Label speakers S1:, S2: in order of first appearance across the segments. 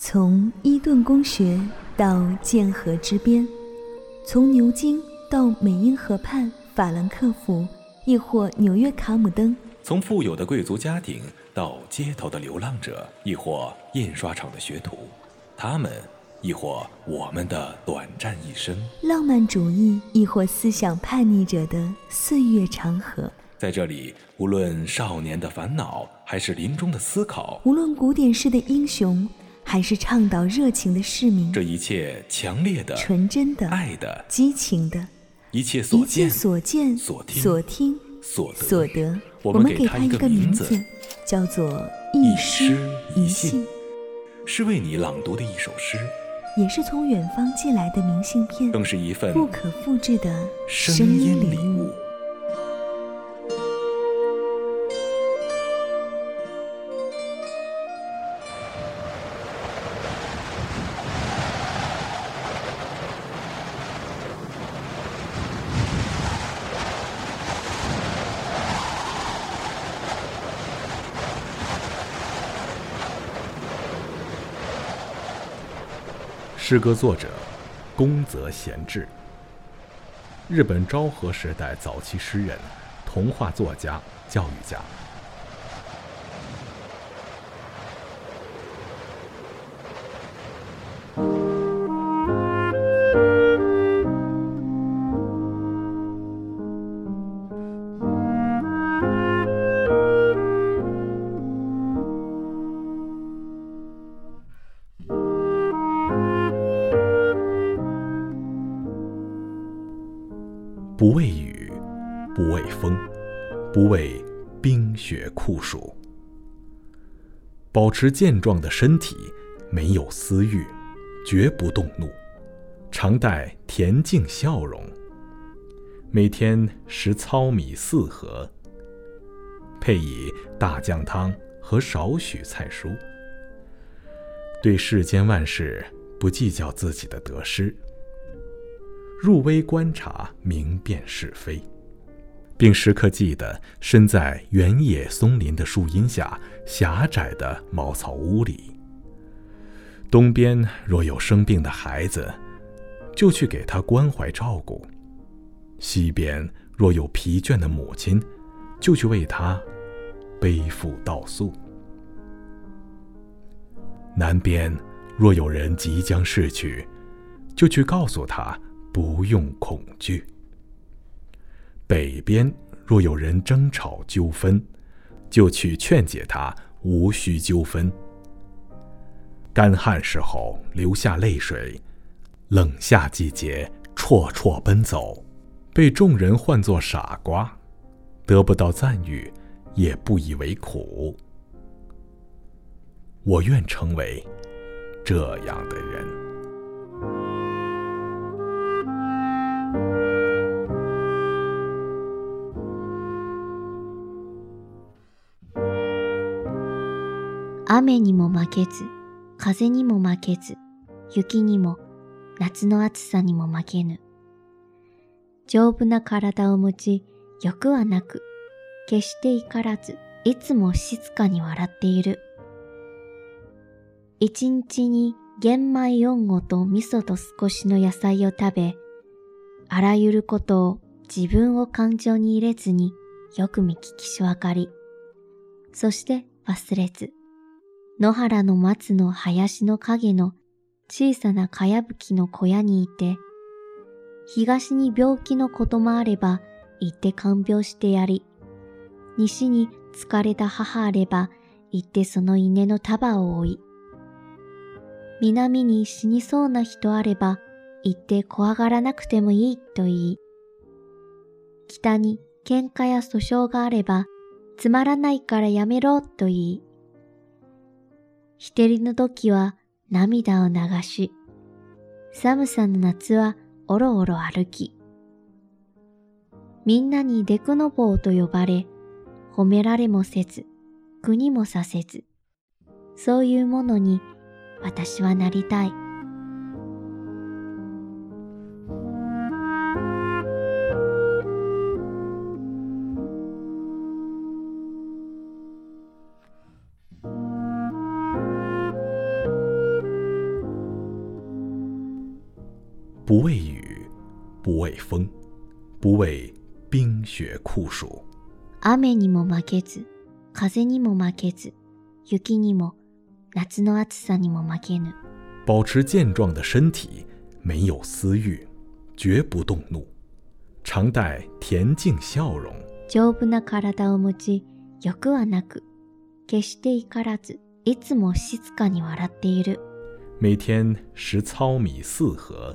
S1: 从伊顿公学到剑河之边，从牛津到美英河畔法兰克福，亦或纽约卡姆登；
S2: 从富有的贵族家庭到街头的流浪者，亦或印刷厂的学徒，他们，亦或我们的短暂一生，
S1: 浪漫主义，亦或思想叛逆者的岁月长河，
S2: 在这里，无论少年的烦恼，还是临终的思考，
S1: 无论古典式的英雄。还是倡导热情的市民，
S2: 这一切强烈的、
S1: 纯真的、
S2: 爱的、
S1: 激情的，
S2: 一切所见、
S1: 所
S2: 听、
S1: 所
S2: 得，我
S1: 们
S2: 给他一
S1: 个
S2: 名
S1: 字，叫做
S2: 一
S1: 诗
S2: 一
S1: 信。
S2: 是为你朗读的一首诗，
S1: 也是从远方寄来的明信片，
S2: 更是一份
S1: 不可复制的
S2: 声
S1: 音
S2: 礼物。
S3: 诗歌作者，宫泽贤治。日本昭和时代早期诗人、童话作家、教育家。不畏雨，不畏风，不畏冰雪酷暑，保持健壮的身体，没有私欲，绝不动怒，常带恬静笑容，每天食糙米四合，配以大酱汤和少许菜蔬，对世间万事不计较自己的得失。入微观察，明辨是非，并时刻记得身在原野松林的树荫下、狭窄的茅草屋里。东边若有生病的孩子，就去给他关怀照顾；西边若有疲倦的母亲，就去为他背负道诉；南边若有人即将逝去，就去告诉他。不用恐惧。北边若有人争吵纠纷，就去劝解他，无需纠纷。干旱时候流下泪水，冷夏季节绰绰奔走，被众人唤作傻瓜，得不到赞誉，也不以为苦。我愿成为这样的人。
S4: 雨にも負けず、風にも負けず、雪にも、夏の暑さにも負けぬ。丈夫な体を持ち、欲はなく、決して怒らず、いつも静かに笑っている。一日に玄米4合と味噌と少しの野菜を食べ、あらゆることを自分を感情に入れずによく見聞きしわかり、そして忘れず、野原の松の林の影の小さなかやぶきの小屋にいて、東に病気のこともあれば行って看病してやり、西に疲れた母あれば行ってその稲の束を追い、南に死にそうな人あれば行って怖がらなくてもいいと言い、北に喧嘩や訴訟があればつまらないからやめろと言い、日照りの時は涙を流し、寒さの夏はおろおろ歩き、みんなにデクノボーと呼ばれ、褒められもせず、苦にもさせず、そういうものに私はなりたい。
S3: 不畏雨，不畏风，不畏冰雪酷暑。
S4: 雨にも負けず、風にも負けず、雪にも、夏の暑さにも負けぬ。
S3: 保持健壮的身体，没有私欲，绝不动怒，常带恬静笑容。
S4: 丈夫な体を持ち、欲はなく、決して怒らず、いつも静かに笑っている。
S3: 每天食糙米四合。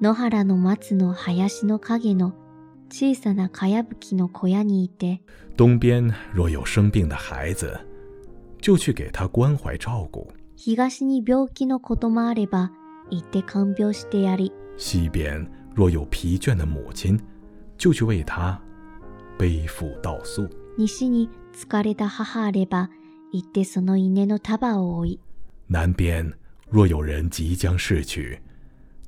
S4: 野
S3: 原
S4: の松の林の影の小さなかやぶきの小屋にいて
S3: 東边若有生病的孩子就去给他关怀照顾
S4: 東に病気の子供あれば行って看病してやり
S3: 西边若有疲倦的母亲就去为他背负道宿
S4: 西に疲れた母あれば行ってその稲の束を追い
S3: 南边若有人即将逝去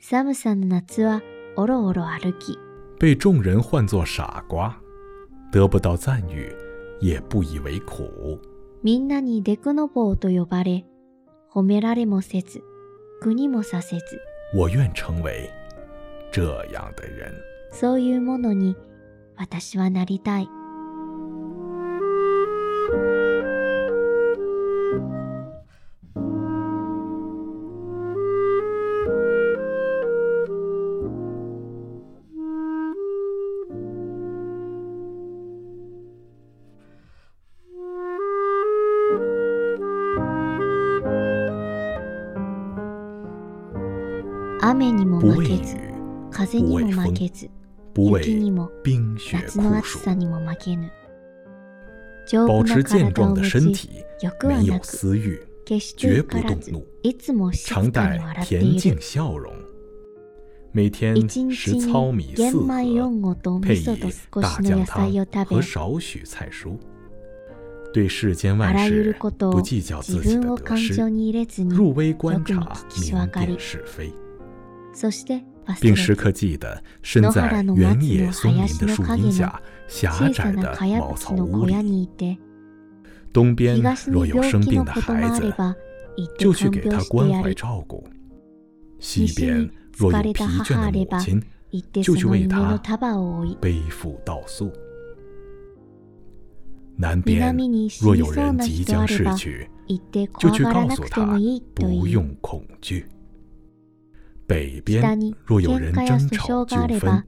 S4: 寒さの夏はおろおろ歩き。
S3: 被众人唤作傻瓜，得不到赞誉，也不以为苦。
S4: みんなにデクノボーと呼ばれ、褒められもせず、国もさせず。
S3: 我愿成为这样的人。
S4: そういうものに私はなりたい。
S3: 不畏雨，不畏
S4: 风，不畏
S3: 冰雪酷暑，保持健壮的身体，没有私欲，绝不动怒，常带恬静笑容。每天食糙米四合，配以大酱汤和少许菜蔬。对世间万事不计较自己的得失，
S4: 入
S3: 微观察，明辨是非。并时刻记得，身在
S4: 原
S3: 野松林的树荫下，狭窄的茅草屋里，东边若有生
S4: 病
S3: 的孩子，就去给他关怀照顾；西边若有
S4: 疲
S3: 倦的
S4: 母
S3: 亲，就去为他背负道穗；南边若有人即将逝去，就去告诉他不用恐惧。北边若有人争吵纠纷，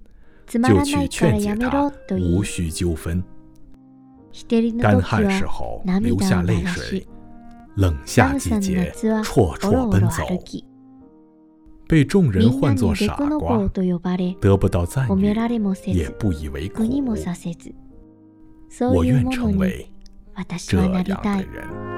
S3: 就去劝解他，无需纠纷。干旱时候流下泪水，冷夏季节绰绰奔走，被众人唤作傻瓜，得不到赞
S4: 扬，
S3: 也不以为苦。我愿成为这样的人。